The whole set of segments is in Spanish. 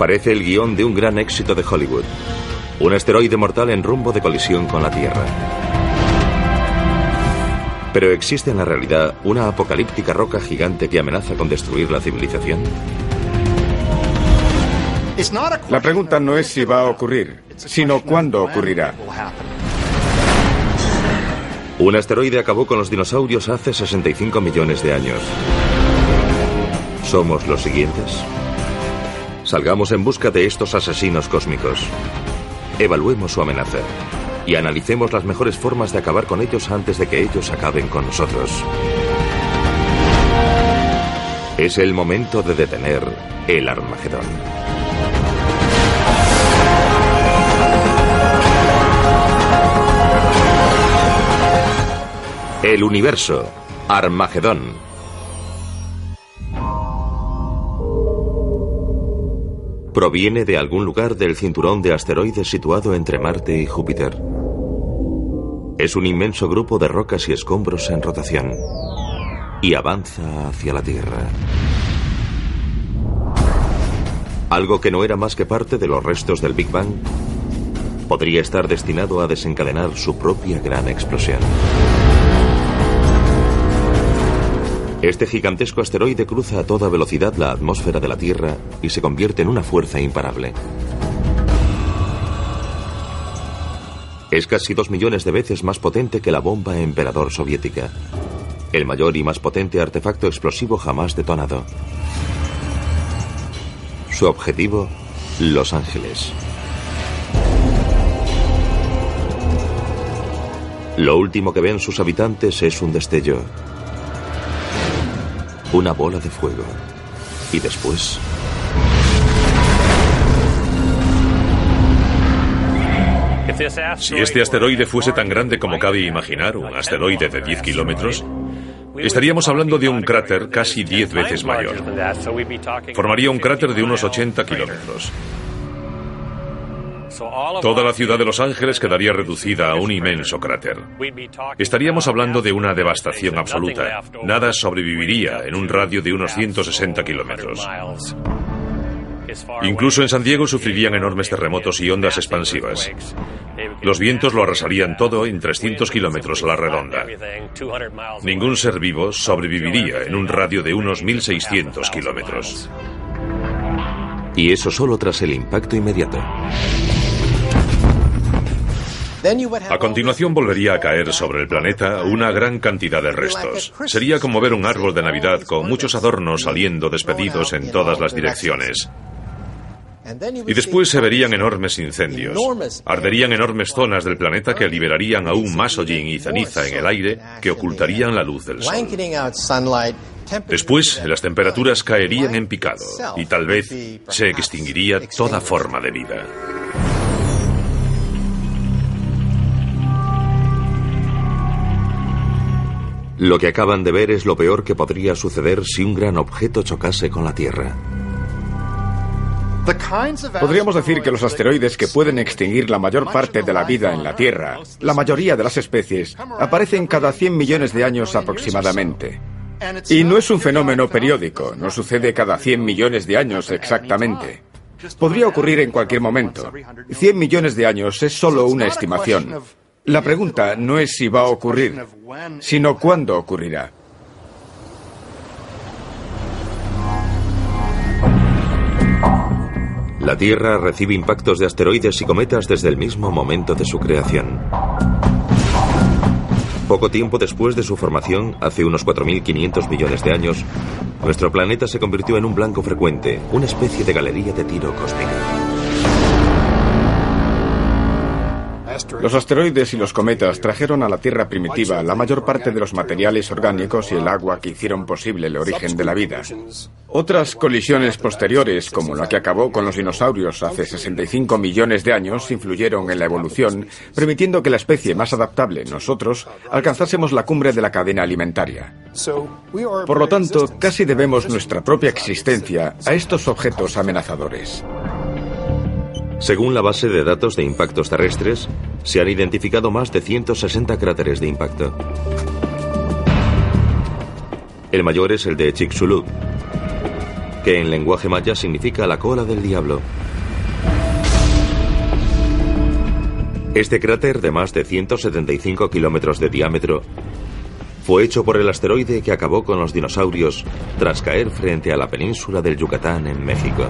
Parece el guion de un gran éxito de Hollywood. Un asteroide mortal en rumbo de colisión con la Tierra. Pero ¿existe en la realidad una apocalíptica roca gigante que amenaza con destruir la civilización? La pregunta no es si va a ocurrir, sino cuándo ocurrirá. Un asteroide acabó con los dinosaurios hace 65 millones de años. ¿Somos los siguientes? Salgamos en busca de estos asesinos cósmicos. Evaluemos su amenaza y analicemos las mejores formas de acabar con ellos antes de que ellos acaben con nosotros. Es el momento de detener el Armagedón. El universo. Armagedón. Proviene de algún lugar del cinturón de asteroides situado entre Marte y Júpiter. Es un inmenso grupo de rocas y escombros en rotación. Y avanza hacia la Tierra. Algo que no era más que parte de los restos del Big Bang podría estar destinado a desencadenar su propia gran explosión. Este gigantesco asteroide cruza a toda velocidad la atmósfera de la Tierra y se convierte en una fuerza imparable. Es casi dos millones de veces más potente que la bomba emperador soviética, el mayor y más potente artefacto explosivo jamás detonado. Su objetivo, Los Ángeles. Lo último que ven sus habitantes es un destello, una bola de fuego. Y después... Si este asteroide fuese tan grande como cabe imaginar, un asteroide de 10 kilómetros, estaríamos hablando de un cráter casi 10 veces mayor. Formaría un cráter de unos 80 kilómetros. Toda la ciudad de Los Ángeles quedaría reducida a un inmenso cráter. Estaríamos hablando de una devastación absoluta. Nada sobreviviría en un radio de unos 160 kilómetros. Incluso en San Diego sufrirían enormes terremotos y ondas expansivas. Los vientos lo arrasarían todo en 300 kilómetros a la redonda. Ningún ser vivo sobreviviría en un radio de unos 1.600 kilómetros. Y eso solo tras el impacto inmediato. A continuación volvería a caer sobre el planeta una gran cantidad de restos. Sería como ver un árbol de Navidad con muchos adornos saliendo despedidos en todas las direcciones. Y después se verían enormes incendios. Arderían enormes zonas del planeta que liberarían aún más hollín y ceniza en el aire que ocultarían la luz del sol. Después, las temperaturas caerían en picado y tal vez se extinguiría toda forma de vida. Lo que acaban de ver es lo peor que podría suceder si un gran objeto chocase con la Tierra. Podríamos decir que los asteroides que pueden extinguir la mayor parte de la vida en la Tierra, la mayoría de las especies, aparecen cada 100 millones de años aproximadamente. Y no es un fenómeno periódico, no sucede cada 100 millones de años exactamente. Podría ocurrir en cualquier momento. 100 millones de años es solo una estimación. La pregunta no es si va a ocurrir, sino cuándo ocurrirá. La Tierra recibe impactos de asteroides y cometas desde el mismo momento de su creación. Poco tiempo después de su formación, hace unos 4.500 millones de años, nuestro planeta se convirtió en un blanco frecuente, una especie de galería de tiro cósmica. Los asteroides y los cometas trajeron a la Tierra primitiva la mayor parte de los materiales orgánicos y el agua que hicieron posible el origen de la vida. Otras colisiones posteriores, como la que acabó con los dinosaurios hace 65 millones de años, influyeron en la evolución, permitiendo que la especie más adaptable, nosotros, alcanzásemos la cumbre de la cadena alimentaria. Por lo tanto, casi debemos nuestra propia existencia a estos objetos amenazadores. Según la base de datos de impactos terrestres, se han identificado más de 160 cráteres de impacto. El mayor es el de Chicxulub. que en lenguaje maya significa la cola del diablo. Este cráter de más de 175 kilómetros de diámetro fue hecho por el asteroide que acabó con los dinosaurios tras caer frente a la península del Yucatán en México.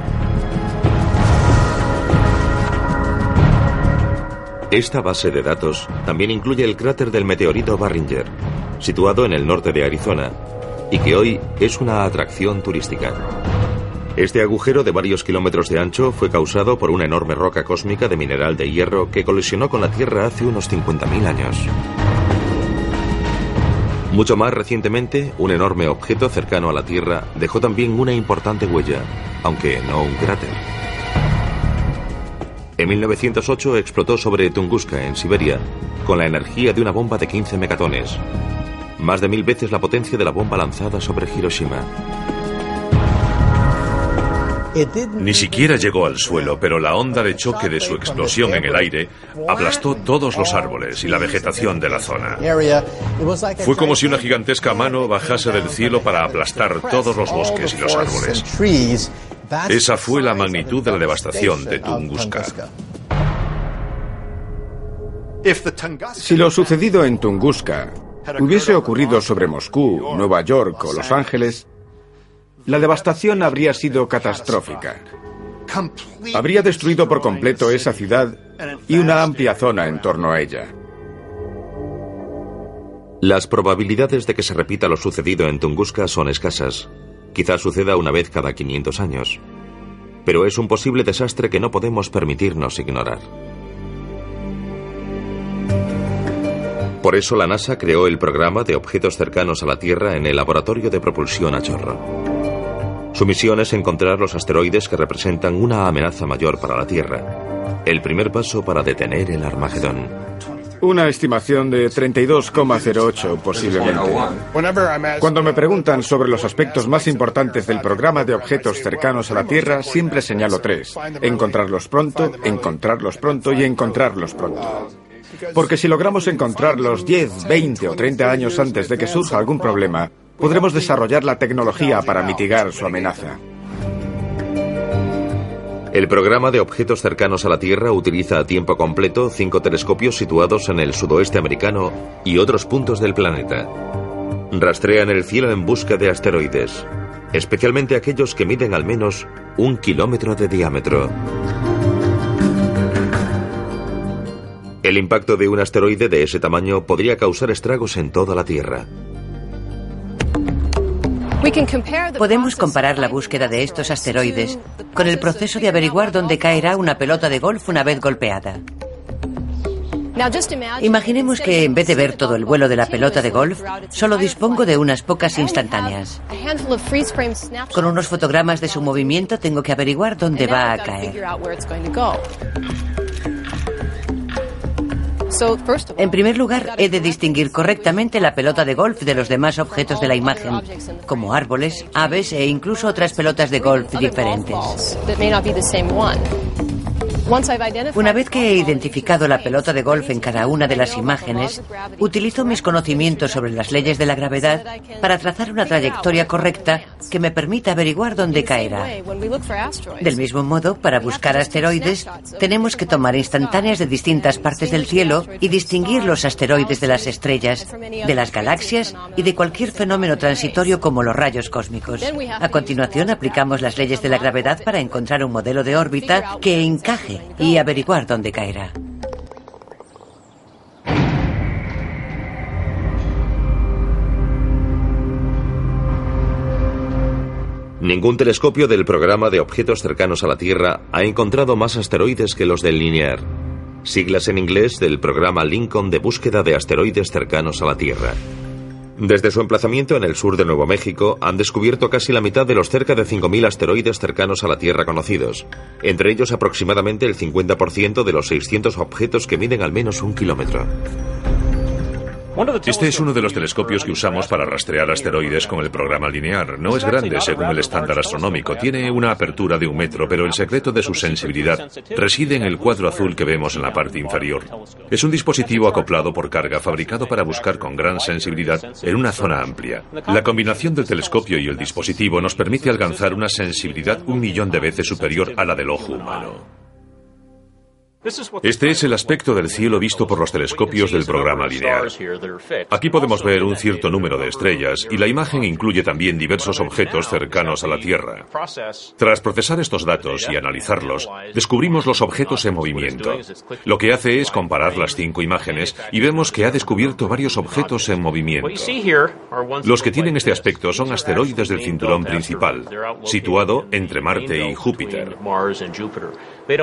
Esta base de datos también incluye el cráter del meteorito Barringer, situado en el norte de Arizona, y que hoy es una atracción turística. Este agujero de varios kilómetros de ancho fue causado por una enorme roca cósmica de mineral de hierro que colisionó con la Tierra hace unos 50.000 años. Mucho más recientemente, un enorme objeto cercano a la Tierra dejó también una importante huella, aunque no un cráter. En 1908 explotó sobre Tunguska, en Siberia, con la energía de una bomba de 15 megatones, más de mil veces la potencia de la bomba lanzada sobre Hiroshima. Ni siquiera llegó al suelo, pero la onda de choque de su explosión en el aire aplastó todos los árboles y la vegetación de la zona. Fue como si una gigantesca mano bajase del cielo para aplastar todos los bosques y los árboles. Esa fue la magnitud de la devastación de Tunguska. Si lo sucedido en Tunguska hubiese ocurrido sobre Moscú, Nueva York o Los Ángeles, la devastación habría sido catastrófica. Habría destruido por completo esa ciudad y una amplia zona en torno a ella. Las probabilidades de que se repita lo sucedido en Tunguska son escasas. Quizás suceda una vez cada 500 años. Pero es un posible desastre que no podemos permitirnos ignorar. Por eso la NASA creó el programa de objetos cercanos a la Tierra en el Laboratorio de Propulsión a Chorro. Su misión es encontrar los asteroides que representan una amenaza mayor para la Tierra. El primer paso para detener el Armagedón. Una estimación de 32,08 posiblemente. Cuando me preguntan sobre los aspectos más importantes del programa de objetos cercanos a la Tierra, siempre señalo tres. Encontrarlos pronto, encontrarlos pronto y encontrarlos pronto. Porque si logramos encontrarlos 10, 20 o 30 años antes de que surja algún problema, podremos desarrollar la tecnología para mitigar su amenaza. El programa de objetos cercanos a la Tierra utiliza a tiempo completo cinco telescopios situados en el sudoeste americano y otros puntos del planeta. Rastrean el cielo en busca de asteroides, especialmente aquellos que miden al menos un kilómetro de diámetro. El impacto de un asteroide de ese tamaño podría causar estragos en toda la Tierra. Podemos comparar la búsqueda de estos asteroides con el proceso de averiguar dónde caerá una pelota de golf una vez golpeada. Imaginemos que en vez de ver todo el vuelo de la pelota de golf, solo dispongo de unas pocas instantáneas. Con unos fotogramas de su movimiento tengo que averiguar dónde va a caer. En primer lugar, he de distinguir correctamente la pelota de golf de los demás objetos de la imagen, como árboles, aves e incluso otras pelotas de golf diferentes. Una vez que he identificado la pelota de golf en cada una de las imágenes, utilizo mis conocimientos sobre las leyes de la gravedad para trazar una trayectoria correcta que me permita averiguar dónde caerá. Del mismo modo, para buscar asteroides, tenemos que tomar instantáneas de distintas partes del cielo y distinguir los asteroides de las estrellas, de las galaxias y de cualquier fenómeno transitorio como los rayos cósmicos. A continuación, aplicamos las leyes de la gravedad para encontrar un modelo de órbita que encaje y averiguar dónde caerá. Ningún telescopio del programa de objetos cercanos a la Tierra ha encontrado más asteroides que los del Linear, siglas en inglés del programa Lincoln de búsqueda de asteroides cercanos a la Tierra. Desde su emplazamiento en el sur de Nuevo México, han descubierto casi la mitad de los cerca de 5.000 asteroides cercanos a la Tierra conocidos, entre ellos aproximadamente el 50% de los 600 objetos que miden al menos un kilómetro. Este es uno de los telescopios que usamos para rastrear asteroides con el programa linear. No es grande según el estándar astronómico. Tiene una apertura de un metro, pero el secreto de su sensibilidad reside en el cuadro azul que vemos en la parte inferior. Es un dispositivo acoplado por carga fabricado para buscar con gran sensibilidad en una zona amplia. La combinación del telescopio y el dispositivo nos permite alcanzar una sensibilidad un millón de veces superior a la del ojo humano. Este es el aspecto del cielo visto por los telescopios del programa lineal. Aquí podemos ver un cierto número de estrellas y la imagen incluye también diversos objetos cercanos a la Tierra. Tras procesar estos datos y analizarlos, descubrimos los objetos en movimiento. Lo que hace es comparar las cinco imágenes y vemos que ha descubierto varios objetos en movimiento. Los que tienen este aspecto son asteroides del cinturón principal, situado entre Marte y Júpiter.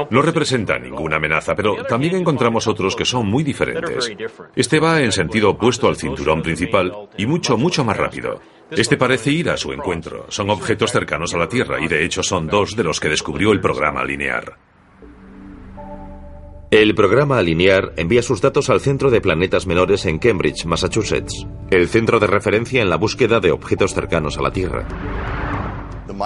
No representa ninguna amenaza, pero también encontramos otros que son muy diferentes. Este va en sentido opuesto al cinturón principal y mucho, mucho más rápido. Este parece ir a su encuentro. Son objetos cercanos a la Tierra y de hecho son dos de los que descubrió el programa linear. El programa Linear envía sus datos al Centro de Planetas Menores en Cambridge, Massachusetts, el centro de referencia en la búsqueda de objetos cercanos a la Tierra.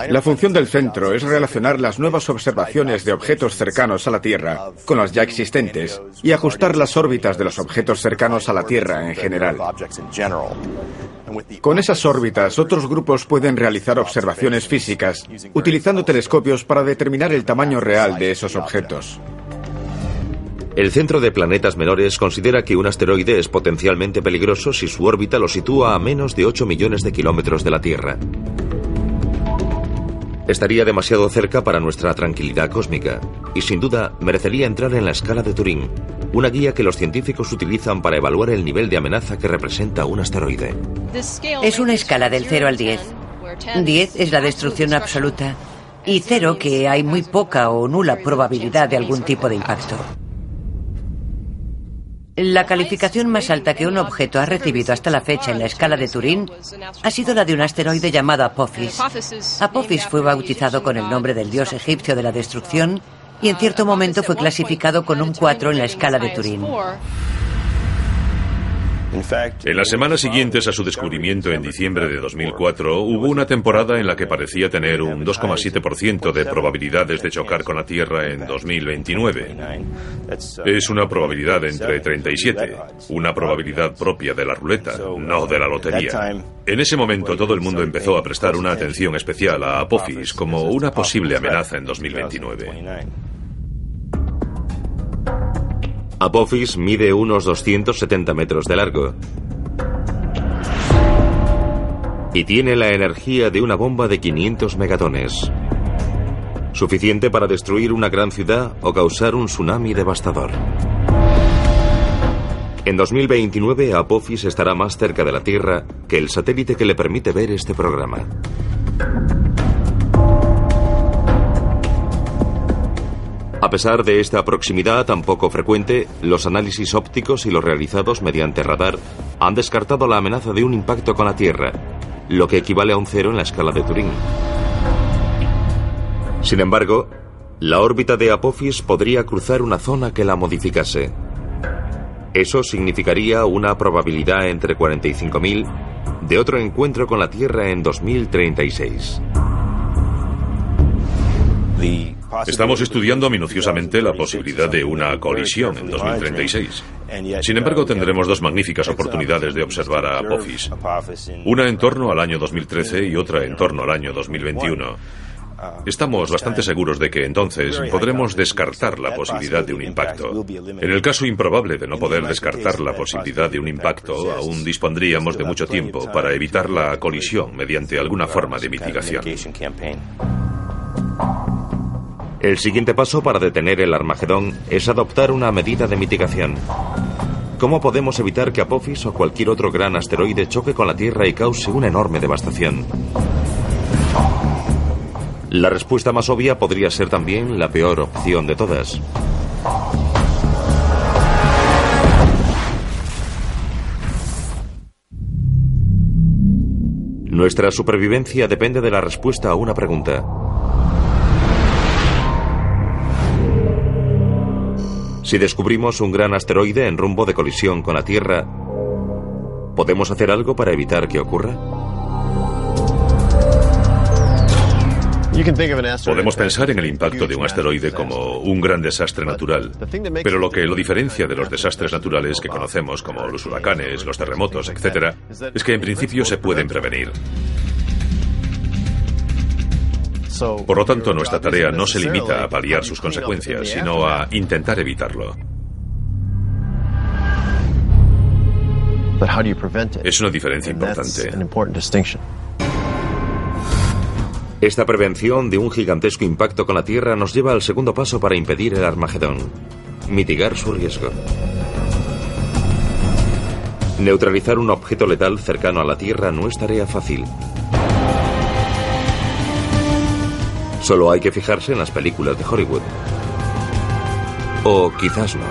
La función del centro es relacionar las nuevas observaciones de objetos cercanos a la Tierra con las ya existentes y ajustar las órbitas de los objetos cercanos a la Tierra en general. Con esas órbitas, otros grupos pueden realizar observaciones físicas utilizando telescopios para determinar el tamaño real de esos objetos. El Centro de Planetas Menores considera que un asteroide es potencialmente peligroso si su órbita lo sitúa a menos de 8 millones de kilómetros de la Tierra estaría demasiado cerca para nuestra tranquilidad cósmica y sin duda merecería entrar en la escala de Turing, una guía que los científicos utilizan para evaluar el nivel de amenaza que representa un asteroide. Es una escala del 0 al 10. 10 es la destrucción absoluta y 0 que hay muy poca o nula probabilidad de algún tipo de impacto. La calificación más alta que un objeto ha recibido hasta la fecha en la escala de Turín ha sido la de un asteroide llamado Apophis. Apophis fue bautizado con el nombre del dios egipcio de la destrucción y en cierto momento fue clasificado con un 4 en la escala de Turín. En las semanas siguientes a su descubrimiento en diciembre de 2004, hubo una temporada en la que parecía tener un 2,7% de probabilidades de chocar con la Tierra en 2029. Es una probabilidad entre 37, una probabilidad propia de la ruleta, no de la lotería. En ese momento todo el mundo empezó a prestar una atención especial a Apophis como una posible amenaza en 2029. Apophis mide unos 270 metros de largo y tiene la energía de una bomba de 500 megatones, suficiente para destruir una gran ciudad o causar un tsunami devastador. En 2029 Apophis estará más cerca de la Tierra que el satélite que le permite ver este programa. A pesar de esta proximidad tan poco frecuente, los análisis ópticos y los realizados mediante radar han descartado la amenaza de un impacto con la Tierra, lo que equivale a un cero en la escala de Turing. Sin embargo, la órbita de Apophis podría cruzar una zona que la modificase. Eso significaría una probabilidad entre 45.000 de otro encuentro con la Tierra en 2036. Estamos estudiando minuciosamente la posibilidad de una colisión en 2036. Sin embargo, tendremos dos magníficas oportunidades de observar a Apophis. Una en torno al año 2013 y otra en torno al año 2021. Estamos bastante seguros de que entonces podremos descartar la posibilidad de un impacto. En el caso improbable de no poder descartar la posibilidad de un impacto, aún dispondríamos de mucho tiempo para evitar la colisión mediante alguna forma de mitigación. El siguiente paso para detener el Armagedón es adoptar una medida de mitigación. ¿Cómo podemos evitar que Apophis o cualquier otro gran asteroide choque con la Tierra y cause una enorme devastación? La respuesta más obvia podría ser también la peor opción de todas. Nuestra supervivencia depende de la respuesta a una pregunta. Si descubrimos un gran asteroide en rumbo de colisión con la Tierra, ¿Podemos hacer algo para evitar que ocurra? Podemos pensar en el impacto de un asteroide como un gran desastre natural, pero lo que lo diferencia de los desastres naturales que conocemos como los huracanes, los terremotos, etc., es que en principio se pueden prevenir. Por lo tanto, nuestra tarea no se limita a paliar sus consecuencias, sino a intentar evitarlo. Es una diferencia importante. Esta prevención de un gigantesco impacto con la Tierra nos lleva al segundo paso para impedir el Armagedón, mitigar su riesgo. Neutralizar un objeto letal cercano a la Tierra no es tarea fácil. Solo hay que fijarse en las películas de Hollywood. O quizás no.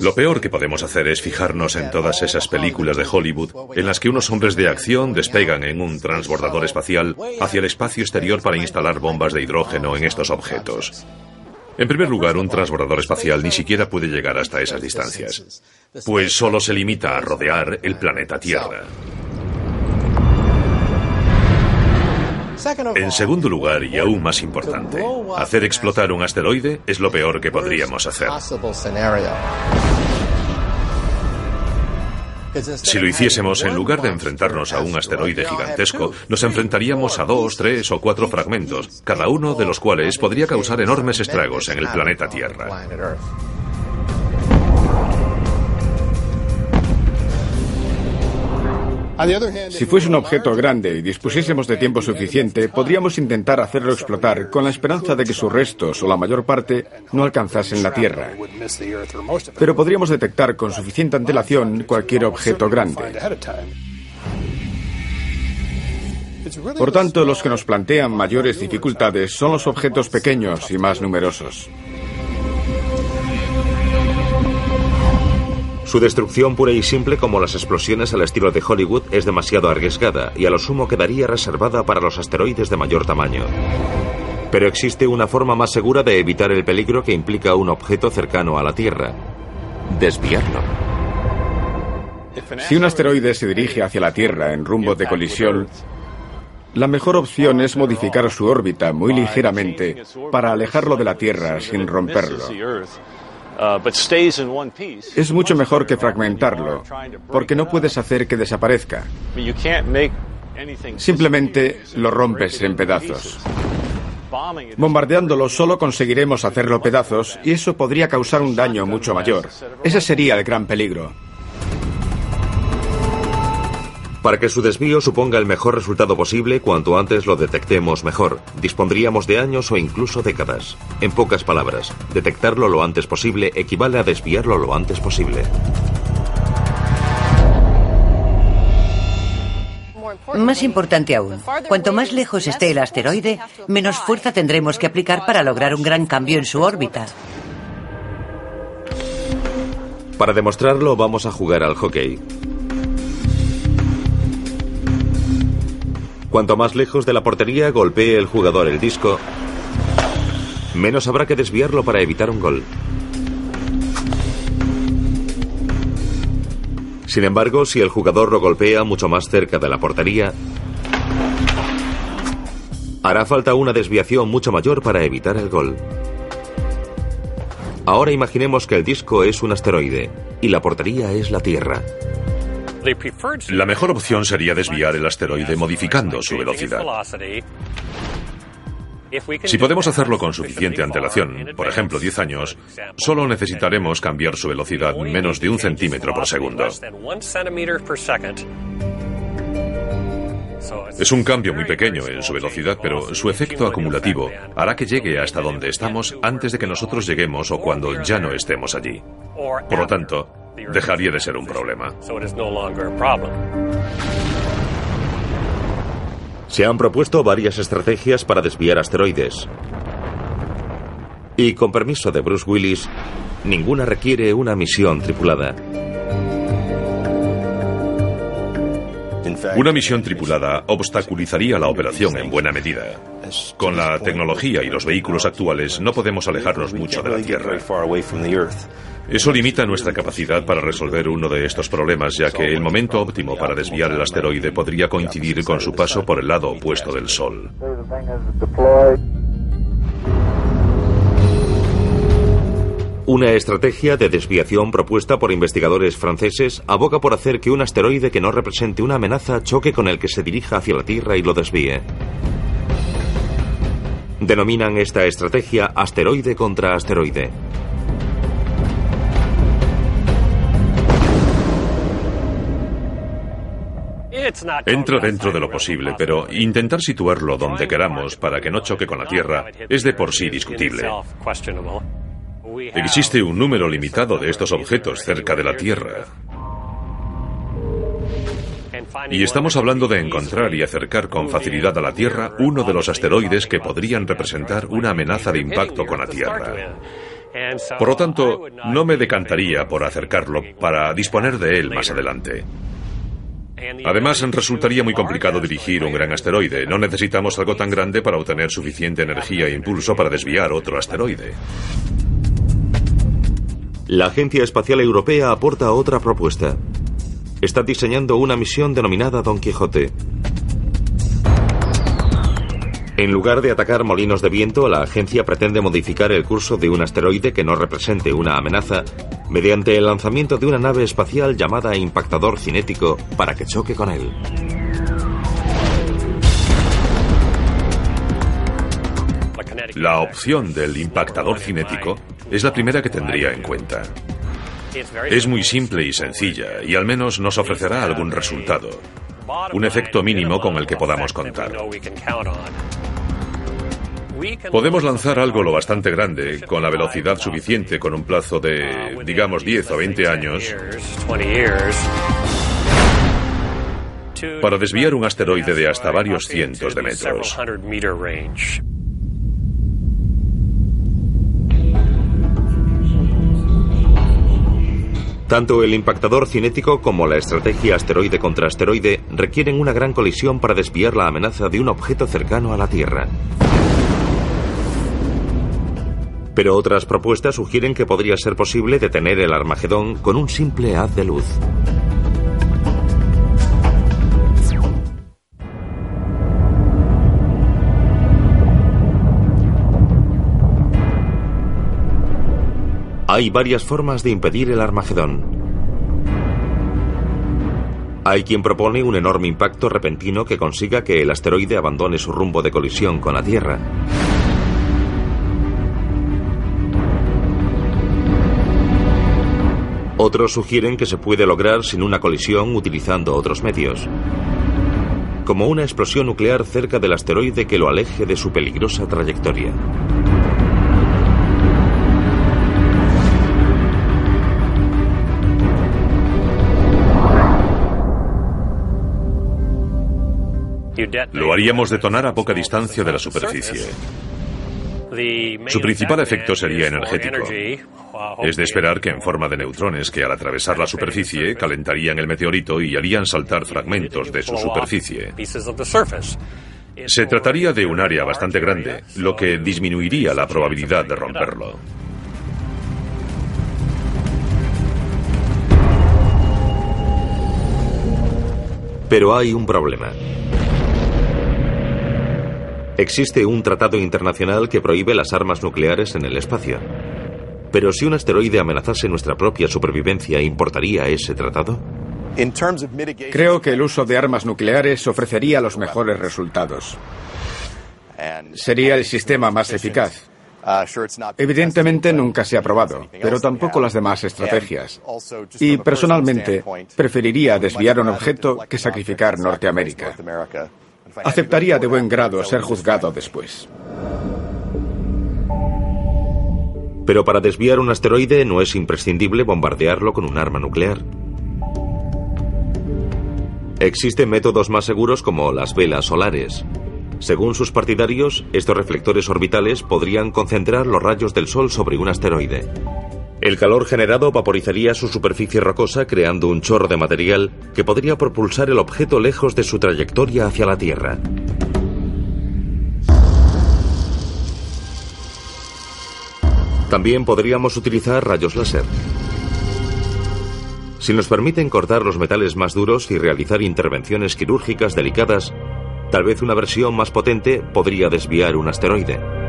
Lo peor que podemos hacer es fijarnos en todas esas películas de Hollywood en las que unos hombres de acción despegan en un transbordador espacial hacia el espacio exterior para instalar bombas de hidrógeno en estos objetos. En primer lugar, un transbordador espacial ni siquiera puede llegar hasta esas distancias, pues solo se limita a rodear el planeta Tierra. En segundo lugar, y aún más importante, hacer explotar un asteroide es lo peor que podríamos hacer. Si lo hiciésemos, en lugar de enfrentarnos a un asteroide gigantesco, nos enfrentaríamos a dos, tres o cuatro fragmentos, cada uno de los cuales podría causar enormes estragos en el planeta Tierra. Si fuese un objeto grande y dispusiésemos de tiempo suficiente, podríamos intentar hacerlo explotar con la esperanza de que sus restos o la mayor parte no alcanzasen la Tierra. Pero podríamos detectar con suficiente antelación cualquier objeto grande. Por tanto, los que nos plantean mayores dificultades son los objetos pequeños y más numerosos. Su destrucción pura y simple como las explosiones al estilo de Hollywood es demasiado arriesgada y a lo sumo quedaría reservada para los asteroides de mayor tamaño. Pero existe una forma más segura de evitar el peligro que implica un objeto cercano a la Tierra. Desviarlo. Si un asteroide se dirige hacia la Tierra en rumbo de colisión, la mejor opción es modificar su órbita muy ligeramente para alejarlo de la Tierra sin romperlo. Uh, es mucho mejor que fragmentarlo, porque no puedes hacer que desaparezca. Simplemente lo rompes en pedazos. Bombardeándolo solo conseguiremos hacerlo pedazos y eso podría causar un daño mucho mayor. Ese sería el gran peligro. Para que su desvío suponga el mejor resultado posible, cuanto antes lo detectemos mejor. Dispondríamos de años o incluso décadas. En pocas palabras, detectarlo lo antes posible equivale a desviarlo lo antes posible. Más importante aún, cuanto más lejos esté el asteroide, menos fuerza tendremos que aplicar para lograr un gran cambio en su órbita. Para demostrarlo vamos a jugar al hockey. Cuanto más lejos de la portería golpee el jugador el disco, menos habrá que desviarlo para evitar un gol. Sin embargo, si el jugador lo golpea mucho más cerca de la portería, hará falta una desviación mucho mayor para evitar el gol. Ahora imaginemos que el disco es un asteroide y la portería es la Tierra. La mejor opción sería desviar el asteroide modificando su velocidad. Si podemos hacerlo con suficiente antelación, por ejemplo 10 años, solo necesitaremos cambiar su velocidad menos de un centímetro por segundo. Es un cambio muy pequeño en su velocidad, pero su efecto acumulativo hará que llegue hasta donde estamos antes de que nosotros lleguemos o cuando ya no estemos allí. Por lo tanto, dejaría de ser un problema. Se han propuesto varias estrategias para desviar asteroides. Y con permiso de Bruce Willis, ninguna requiere una misión tripulada. Una misión tripulada obstaculizaría la operación en buena medida. Con la tecnología y los vehículos actuales no podemos alejarnos mucho de la Tierra. Eso limita nuestra capacidad para resolver uno de estos problemas, ya que el momento óptimo para desviar el asteroide podría coincidir con su paso por el lado opuesto del Sol. Una estrategia de desviación propuesta por investigadores franceses aboga por hacer que un asteroide que no represente una amenaza choque con el que se dirija hacia la Tierra y lo desvíe. Denominan esta estrategia asteroide contra asteroide. Entra dentro de lo posible, pero intentar situarlo donde queramos para que no choque con la Tierra es de por sí discutible. Existe un número limitado de estos objetos cerca de la Tierra. Y estamos hablando de encontrar y acercar con facilidad a la Tierra uno de los asteroides que podrían representar una amenaza de impacto con la Tierra. Por lo tanto, no me decantaría por acercarlo para disponer de él más adelante. Además, resultaría muy complicado dirigir un gran asteroide. No necesitamos algo tan grande para obtener suficiente energía e impulso para desviar otro asteroide. La Agencia Espacial Europea aporta otra propuesta. Está diseñando una misión denominada Don Quijote. En lugar de atacar molinos de viento, la agencia pretende modificar el curso de un asteroide que no represente una amenaza mediante el lanzamiento de una nave espacial llamada impactador cinético para que choque con él. La opción del impactador cinético es la primera que tendría en cuenta. Es muy simple y sencilla y al menos nos ofrecerá algún resultado, un efecto mínimo con el que podamos contar. Podemos lanzar algo lo bastante grande, con la velocidad suficiente, con un plazo de, digamos, 10 o 20 años, para desviar un asteroide de hasta varios cientos de metros. Tanto el impactador cinético como la estrategia asteroide contra asteroide requieren una gran colisión para desviar la amenaza de un objeto cercano a la Tierra. Pero otras propuestas sugieren que podría ser posible detener el Armagedón con un simple haz de luz. Hay varias formas de impedir el Armagedón. Hay quien propone un enorme impacto repentino que consiga que el asteroide abandone su rumbo de colisión con la Tierra. Otros sugieren que se puede lograr sin una colisión utilizando otros medios, como una explosión nuclear cerca del asteroide que lo aleje de su peligrosa trayectoria. Lo haríamos detonar a poca distancia de la superficie. Su principal efecto sería energético. Es de esperar que en forma de neutrones que al atravesar la superficie calentarían el meteorito y harían saltar fragmentos de su superficie. Se trataría de un área bastante grande, lo que disminuiría la probabilidad de romperlo. Pero hay un problema. Existe un tratado internacional que prohíbe las armas nucleares en el espacio. Pero si un asteroide amenazase nuestra propia supervivencia, ¿importaría ese tratado? Creo que el uso de armas nucleares ofrecería los mejores resultados. Sería el sistema más eficaz. Evidentemente nunca se ha probado, pero tampoco las demás estrategias. Y personalmente preferiría desviar un objeto que sacrificar Norteamérica aceptaría de buen grado ser juzgado después. Pero para desviar un asteroide no es imprescindible bombardearlo con un arma nuclear. Existen métodos más seguros como las velas solares. Según sus partidarios, estos reflectores orbitales podrían concentrar los rayos del Sol sobre un asteroide. El calor generado vaporizaría su superficie rocosa creando un chorro de material que podría propulsar el objeto lejos de su trayectoria hacia la Tierra. También podríamos utilizar rayos láser. Si nos permiten cortar los metales más duros y realizar intervenciones quirúrgicas delicadas, tal vez una versión más potente podría desviar un asteroide.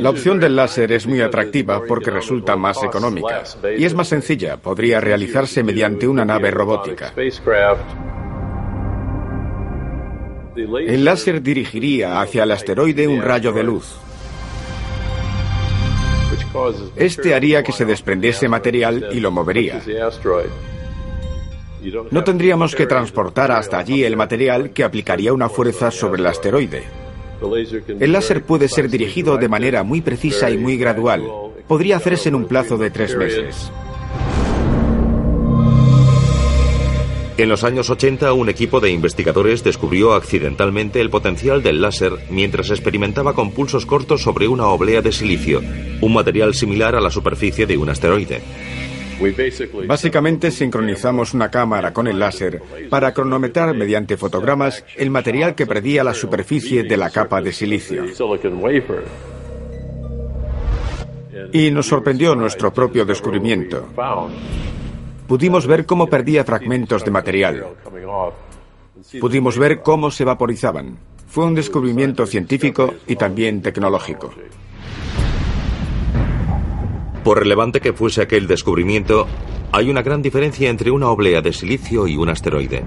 La opción del láser es muy atractiva porque resulta más económica y es más sencilla. Podría realizarse mediante una nave robótica. El láser dirigiría hacia el asteroide un rayo de luz. Este haría que se desprendiese material y lo movería. No tendríamos que transportar hasta allí el material que aplicaría una fuerza sobre el asteroide. El láser puede ser dirigido de manera muy precisa y muy gradual. Podría hacerse en un plazo de tres meses. En los años 80, un equipo de investigadores descubrió accidentalmente el potencial del láser mientras experimentaba con pulsos cortos sobre una oblea de silicio, un material similar a la superficie de un asteroide. Básicamente sincronizamos una cámara con el láser para cronometrar mediante fotogramas el material que predía la superficie de la capa de silicio. Y nos sorprendió nuestro propio descubrimiento. Pudimos ver cómo perdía fragmentos de material. Pudimos ver cómo se vaporizaban. Fue un descubrimiento científico y también tecnológico. Por relevante que fuese aquel descubrimiento, hay una gran diferencia entre una oblea de silicio y un asteroide.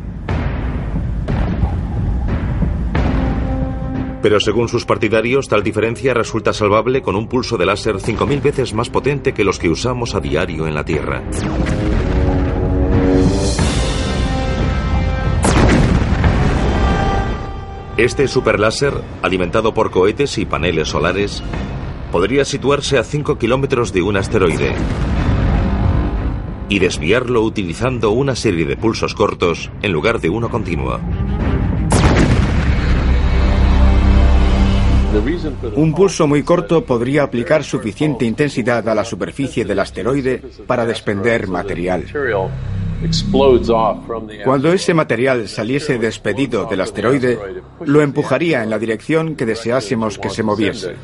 Pero según sus partidarios, tal diferencia resulta salvable con un pulso de láser 5.000 veces más potente que los que usamos a diario en la Tierra. Este superláser, alimentado por cohetes y paneles solares, podría situarse a 5 kilómetros de un asteroide y desviarlo utilizando una serie de pulsos cortos en lugar de uno continuo. Un pulso muy corto podría aplicar suficiente intensidad a la superficie del asteroide para desprender material. Cuando ese material saliese despedido del asteroide, lo empujaría en la dirección que deseásemos que se moviese.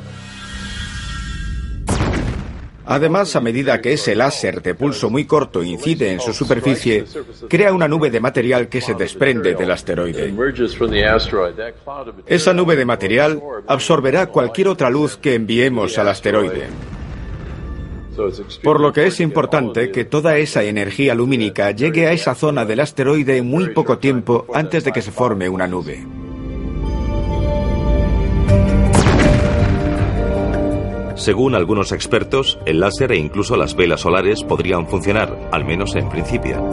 Además, a medida que ese láser de pulso muy corto incide en su superficie, crea una nube de material que se desprende del asteroide. Esa nube de material absorberá cualquier otra luz que enviemos al asteroide. Por lo que es importante que toda esa energía lumínica llegue a esa zona del asteroide muy poco tiempo antes de que se forme una nube. Según algunos expertos, el láser e incluso las velas solares podrían funcionar, al menos en principio.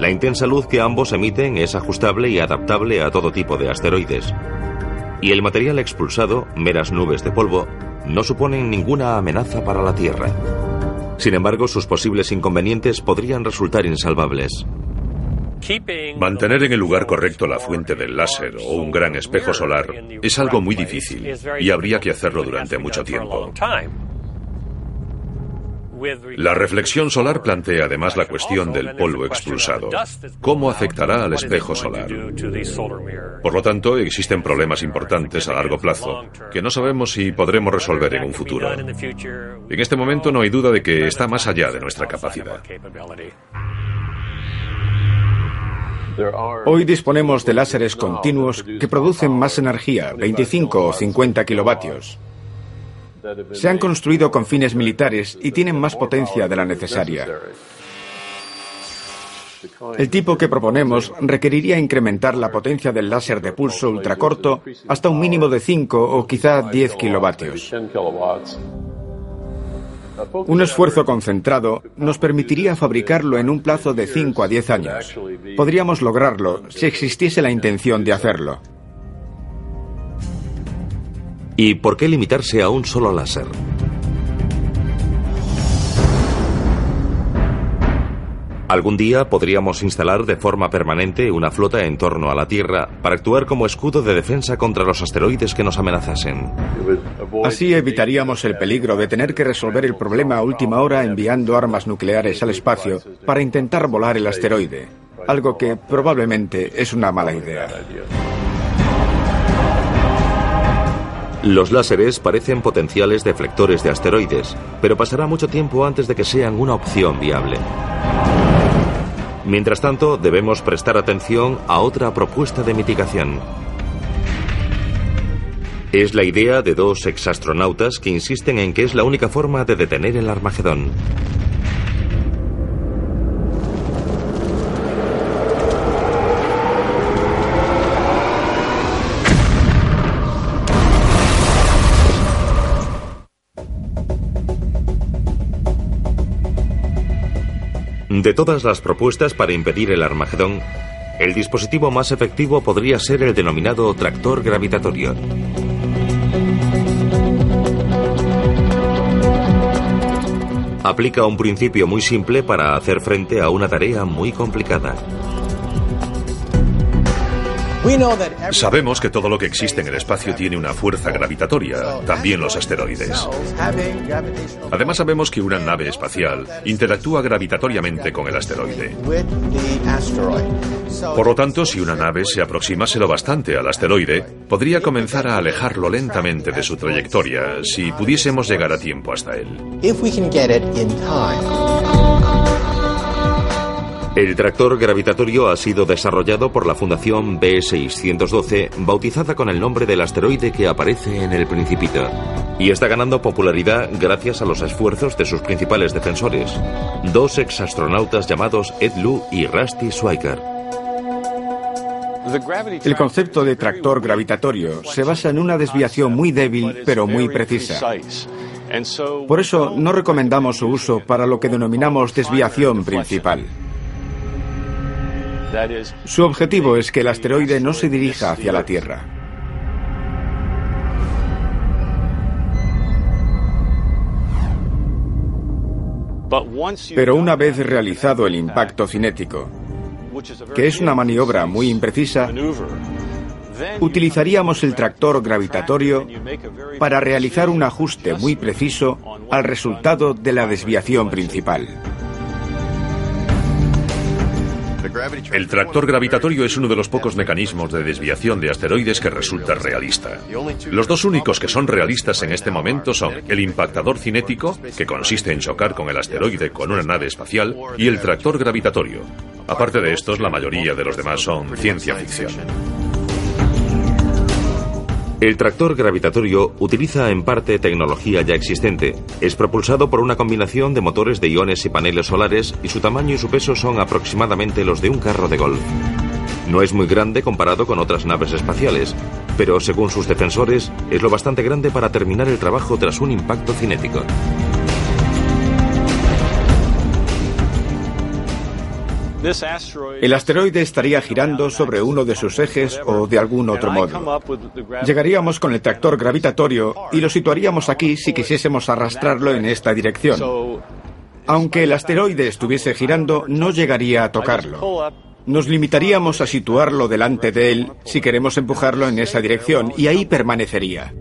La intensa luz que ambos emiten es ajustable y adaptable a todo tipo de asteroides. Y el material expulsado, meras nubes de polvo, no suponen ninguna amenaza para la Tierra. Sin embargo, sus posibles inconvenientes podrían resultar insalvables. Mantener en el lugar correcto la fuente del láser o un gran espejo solar es algo muy difícil y habría que hacerlo durante mucho tiempo. La reflexión solar plantea además la cuestión del polvo expulsado. ¿Cómo afectará al espejo solar? Por lo tanto, existen problemas importantes a largo plazo que no sabemos si podremos resolver en un futuro. En este momento no hay duda de que está más allá de nuestra capacidad. Hoy disponemos de láseres continuos que producen más energía, 25 o 50 kilovatios. Se han construido con fines militares y tienen más potencia de la necesaria. El tipo que proponemos requeriría incrementar la potencia del láser de pulso ultracorto hasta un mínimo de 5 o quizá 10 kilovatios. Un esfuerzo concentrado nos permitiría fabricarlo en un plazo de 5 a 10 años. Podríamos lograrlo si existiese la intención de hacerlo. ¿Y por qué limitarse a un solo láser? Algún día podríamos instalar de forma permanente una flota en torno a la Tierra para actuar como escudo de defensa contra los asteroides que nos amenazasen. Así evitaríamos el peligro de tener que resolver el problema a última hora enviando armas nucleares al espacio para intentar volar el asteroide, algo que probablemente es una mala idea. Los láseres parecen potenciales deflectores de asteroides, pero pasará mucho tiempo antes de que sean una opción viable. Mientras tanto, debemos prestar atención a otra propuesta de mitigación. Es la idea de dos exastronautas que insisten en que es la única forma de detener el Armagedón. De todas las propuestas para impedir el Armagedón, el dispositivo más efectivo podría ser el denominado tractor gravitatorio. Aplica un principio muy simple para hacer frente a una tarea muy complicada. Sabemos que todo lo que existe en el espacio tiene una fuerza gravitatoria, también los asteroides. Además sabemos que una nave espacial interactúa gravitatoriamente con el asteroide. Por lo tanto, si una nave se aproximase lo bastante al asteroide, podría comenzar a alejarlo lentamente de su trayectoria si pudiésemos llegar a tiempo hasta él. El tractor gravitatorio ha sido desarrollado por la Fundación B612, bautizada con el nombre del asteroide que aparece en el Principito, y está ganando popularidad gracias a los esfuerzos de sus principales defensores, dos exastronautas llamados Ed Lu y Rusty Schweiker. El concepto de tractor gravitatorio se basa en una desviación muy débil pero muy precisa. Por eso no recomendamos su uso para lo que denominamos desviación principal. Su objetivo es que el asteroide no se dirija hacia la Tierra. Pero una vez realizado el impacto cinético, que es una maniobra muy imprecisa, utilizaríamos el tractor gravitatorio para realizar un ajuste muy preciso al resultado de la desviación principal. El tractor gravitatorio es uno de los pocos mecanismos de desviación de asteroides que resulta realista. Los dos únicos que son realistas en este momento son el impactador cinético, que consiste en chocar con el asteroide con una nave espacial, y el tractor gravitatorio. Aparte de estos, la mayoría de los demás son ciencia ficción. El tractor gravitatorio utiliza en parte tecnología ya existente. Es propulsado por una combinación de motores de iones y paneles solares y su tamaño y su peso son aproximadamente los de un carro de golf. No es muy grande comparado con otras naves espaciales, pero según sus defensores es lo bastante grande para terminar el trabajo tras un impacto cinético. El asteroide estaría girando sobre uno de sus ejes o de algún otro modo. Llegaríamos con el tractor gravitatorio y lo situaríamos aquí si quisiésemos arrastrarlo en esta dirección. Aunque el asteroide estuviese girando, no llegaría a tocarlo. Nos limitaríamos a situarlo delante de él si queremos empujarlo en esa dirección y ahí permanecería.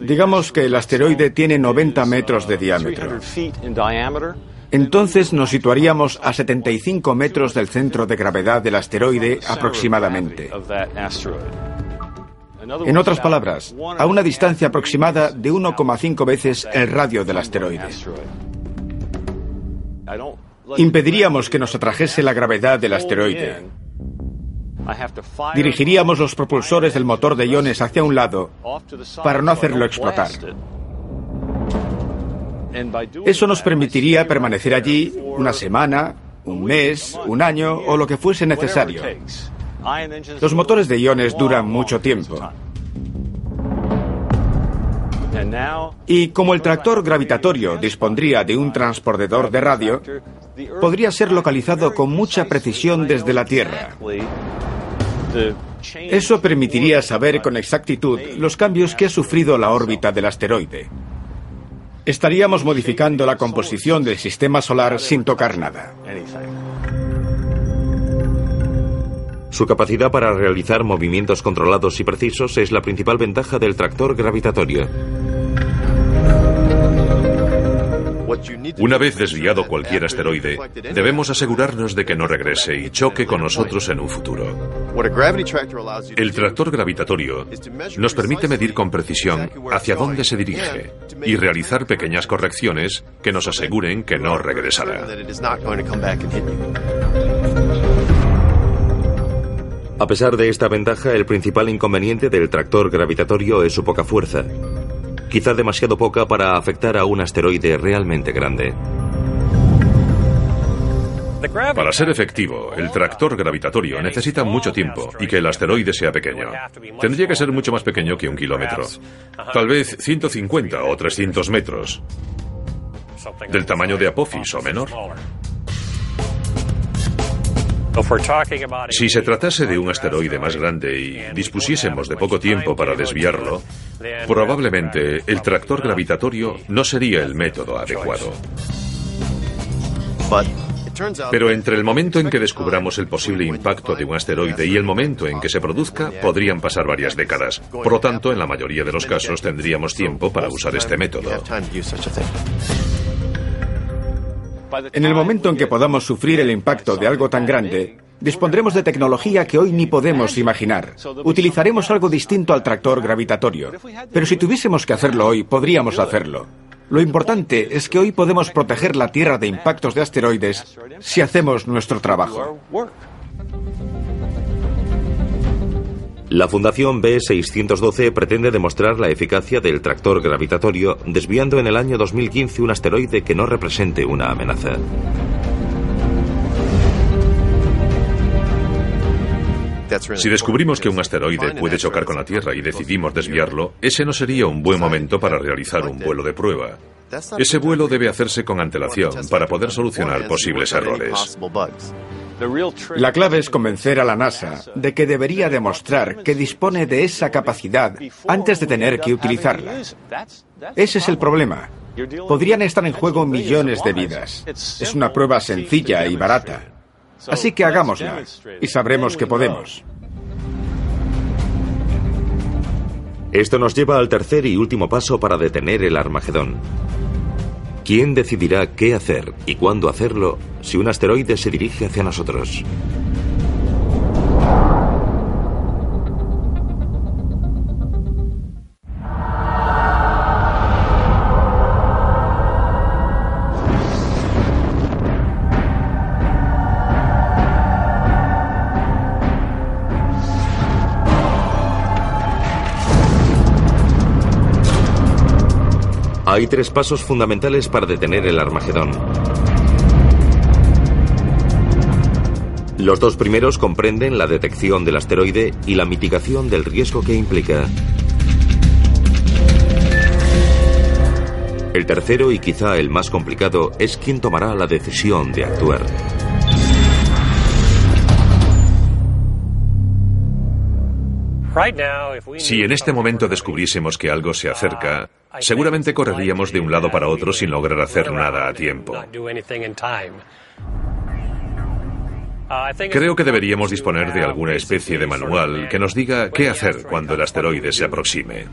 Digamos que el asteroide tiene 90 metros de diámetro. Entonces nos situaríamos a 75 metros del centro de gravedad del asteroide aproximadamente. En otras palabras, a una distancia aproximada de 1,5 veces el radio del asteroide. Impediríamos que nos atrajese la gravedad del asteroide. Dirigiríamos los propulsores del motor de iones hacia un lado para no hacerlo explotar. Eso nos permitiría permanecer allí una semana, un mes, un año o lo que fuese necesario. Los motores de iones duran mucho tiempo. Y como el tractor gravitatorio dispondría de un transportador de radio, podría ser localizado con mucha precisión desde la Tierra. Eso permitiría saber con exactitud los cambios que ha sufrido la órbita del asteroide. Estaríamos modificando la composición del sistema solar sin tocar nada. Su capacidad para realizar movimientos controlados y precisos es la principal ventaja del tractor gravitatorio. Una vez desviado cualquier asteroide, debemos asegurarnos de que no regrese y choque con nosotros en un futuro. El tractor gravitatorio nos permite medir con precisión hacia dónde se dirige y realizar pequeñas correcciones que nos aseguren que no regresará. A pesar de esta ventaja, el principal inconveniente del tractor gravitatorio es su poca fuerza. Quizá demasiado poca para afectar a un asteroide realmente grande. Para ser efectivo, el tractor gravitatorio necesita mucho tiempo y que el asteroide sea pequeño. Tendría que ser mucho más pequeño que un kilómetro. Tal vez 150 o 300 metros. Del tamaño de Apophis o menor. Si se tratase de un asteroide más grande y dispusiésemos de poco tiempo para desviarlo, probablemente el tractor gravitatorio no sería el método adecuado. Pero entre el momento en que descubramos el posible impacto de un asteroide y el momento en que se produzca, podrían pasar varias décadas. Por lo tanto, en la mayoría de los casos tendríamos tiempo para usar este método. En el momento en que podamos sufrir el impacto de algo tan grande, dispondremos de tecnología que hoy ni podemos imaginar. Utilizaremos algo distinto al tractor gravitatorio. Pero si tuviésemos que hacerlo hoy, podríamos hacerlo. Lo importante es que hoy podemos proteger la Tierra de impactos de asteroides si hacemos nuestro trabajo. La Fundación B612 pretende demostrar la eficacia del tractor gravitatorio desviando en el año 2015 un asteroide que no represente una amenaza. Si descubrimos que un asteroide puede chocar con la Tierra y decidimos desviarlo, ese no sería un buen momento para realizar un vuelo de prueba. Ese vuelo debe hacerse con antelación para poder solucionar posibles errores. La clave es convencer a la NASA de que debería demostrar que dispone de esa capacidad antes de tener que utilizarla. Ese es el problema. Podrían estar en juego millones de vidas. Es una prueba sencilla y barata. Así que hagámosla y sabremos que podemos. Esto nos lleva al tercer y último paso para detener el Armagedón. ¿Quién decidirá qué hacer y cuándo hacerlo si un asteroide se dirige hacia nosotros? Hay tres pasos fundamentales para detener el Armagedón. Los dos primeros comprenden la detección del asteroide y la mitigación del riesgo que implica. El tercero y quizá el más complicado es quién tomará la decisión de actuar. Si en este momento descubriésemos que algo se acerca, seguramente correríamos de un lado para otro sin lograr hacer nada a tiempo. Creo que deberíamos disponer de alguna especie de manual que nos diga qué hacer cuando el asteroide se aproxime.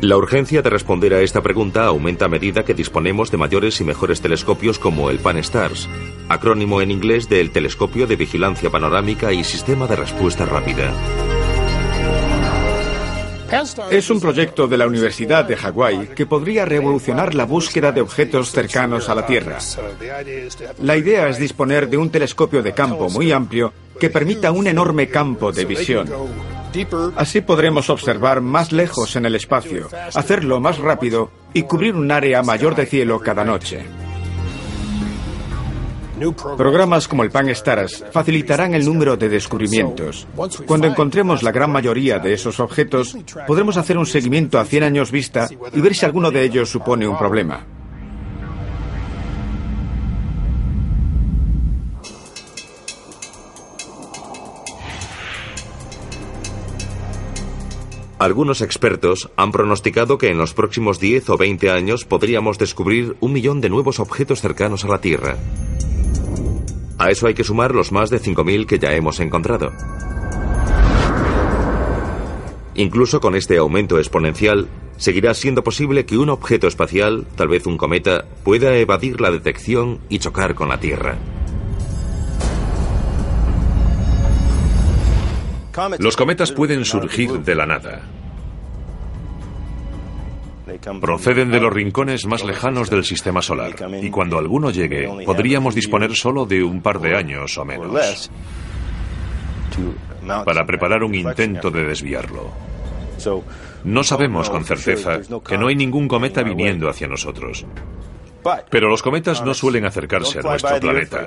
La urgencia de responder a esta pregunta aumenta a medida que disponemos de mayores y mejores telescopios como el Pan-STARRS, acrónimo en inglés del Telescopio de Vigilancia Panorámica y Sistema de Respuesta Rápida. Es un proyecto de la Universidad de Hawái que podría revolucionar la búsqueda de objetos cercanos a la Tierra. La idea es disponer de un telescopio de campo muy amplio que permita un enorme campo de visión. Así podremos observar más lejos en el espacio, hacerlo más rápido y cubrir un área mayor de cielo cada noche. Programas como el Pan-STARRS facilitarán el número de descubrimientos. Cuando encontremos la gran mayoría de esos objetos, podremos hacer un seguimiento a 100 años vista y ver si alguno de ellos supone un problema. Algunos expertos han pronosticado que en los próximos 10 o 20 años podríamos descubrir un millón de nuevos objetos cercanos a la Tierra. A eso hay que sumar los más de 5.000 que ya hemos encontrado. Incluso con este aumento exponencial, seguirá siendo posible que un objeto espacial, tal vez un cometa, pueda evadir la detección y chocar con la Tierra. Los cometas pueden surgir de la nada. Proceden de los rincones más lejanos del sistema solar y cuando alguno llegue podríamos disponer solo de un par de años o menos para preparar un intento de desviarlo. No sabemos con certeza que no hay ningún cometa viniendo hacia nosotros. Pero los cometas no suelen acercarse a nuestro planeta.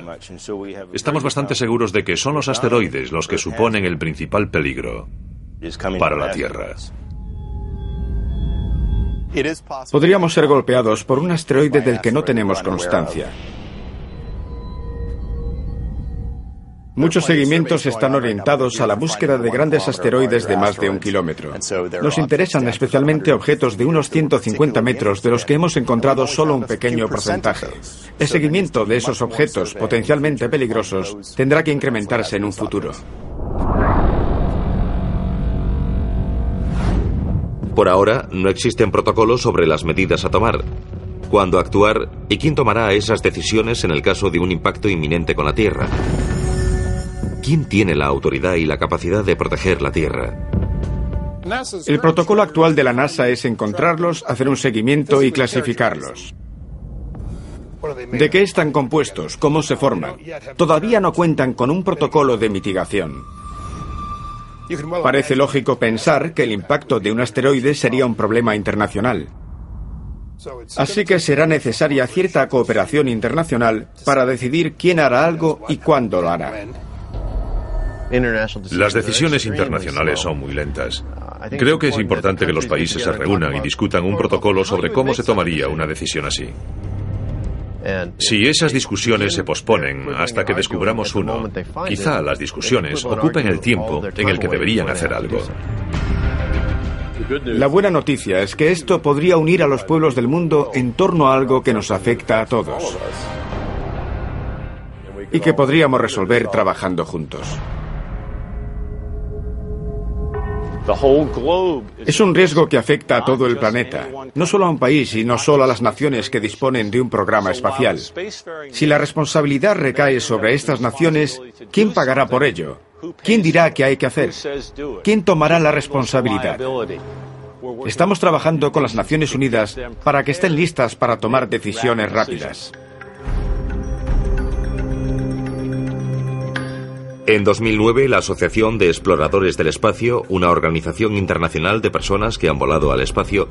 Estamos bastante seguros de que son los asteroides los que suponen el principal peligro para la Tierra. Podríamos ser golpeados por un asteroide del que no tenemos constancia. Muchos seguimientos están orientados a la búsqueda de grandes asteroides de más de un kilómetro. Nos interesan especialmente objetos de unos 150 metros de los que hemos encontrado solo un pequeño porcentaje. El seguimiento de esos objetos potencialmente peligrosos tendrá que incrementarse en un futuro. Por ahora, no existen protocolos sobre las medidas a tomar, cuándo actuar y quién tomará esas decisiones en el caso de un impacto inminente con la Tierra. ¿Quién tiene la autoridad y la capacidad de proteger la Tierra? El protocolo actual de la NASA es encontrarlos, hacer un seguimiento y clasificarlos. ¿De qué están compuestos? ¿Cómo se forman? Todavía no cuentan con un protocolo de mitigación. Parece lógico pensar que el impacto de un asteroide sería un problema internacional. Así que será necesaria cierta cooperación internacional para decidir quién hará algo y cuándo lo hará. Las decisiones internacionales son muy lentas. Creo que es importante que los países se reúnan y discutan un protocolo sobre cómo se tomaría una decisión así. Si esas discusiones se posponen hasta que descubramos uno, quizá las discusiones ocupen el tiempo en el que deberían hacer algo. La buena noticia es que esto podría unir a los pueblos del mundo en torno a algo que nos afecta a todos y que podríamos resolver trabajando juntos. Es un riesgo que afecta a todo el planeta, no solo a un país y no solo a las naciones que disponen de un programa espacial. Si la responsabilidad recae sobre estas naciones, ¿quién pagará por ello? ¿Quién dirá qué hay que hacer? ¿Quién tomará la responsabilidad? Estamos trabajando con las Naciones Unidas para que estén listas para tomar decisiones rápidas. En 2009, la Asociación de Exploradores del Espacio, una organización internacional de personas que han volado al espacio,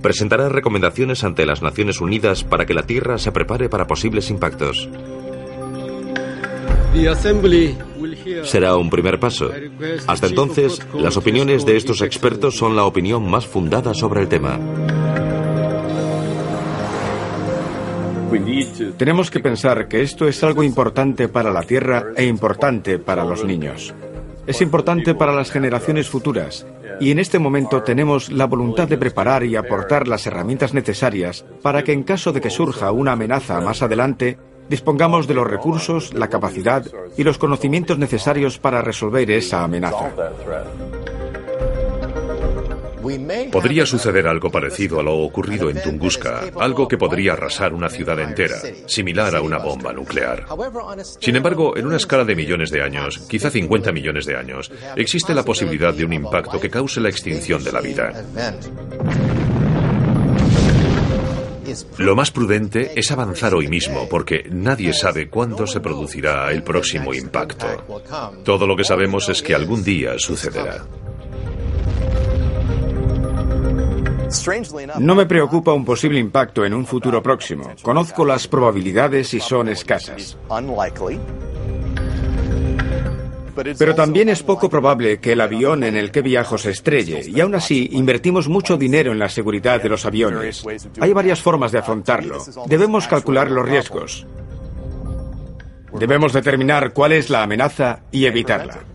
presentará recomendaciones ante las Naciones Unidas para que la Tierra se prepare para posibles impactos. Será un primer paso. Hasta entonces, las opiniones de estos expertos son la opinión más fundada sobre el tema. Tenemos que pensar que esto es algo importante para la Tierra e importante para los niños. Es importante para las generaciones futuras y en este momento tenemos la voluntad de preparar y aportar las herramientas necesarias para que en caso de que surja una amenaza más adelante, dispongamos de los recursos, la capacidad y los conocimientos necesarios para resolver esa amenaza. Podría suceder algo parecido a lo ocurrido en Tunguska, algo que podría arrasar una ciudad entera, similar a una bomba nuclear. Sin embargo, en una escala de millones de años, quizá 50 millones de años, existe la posibilidad de un impacto que cause la extinción de la vida. Lo más prudente es avanzar hoy mismo, porque nadie sabe cuándo se producirá el próximo impacto. Todo lo que sabemos es que algún día sucederá. No me preocupa un posible impacto en un futuro próximo. Conozco las probabilidades y son escasas. Pero también es poco probable que el avión en el que viajo se estrelle, y aún así invertimos mucho dinero en la seguridad de los aviones. Hay varias formas de afrontarlo. Debemos calcular los riesgos. Debemos determinar cuál es la amenaza y evitarla.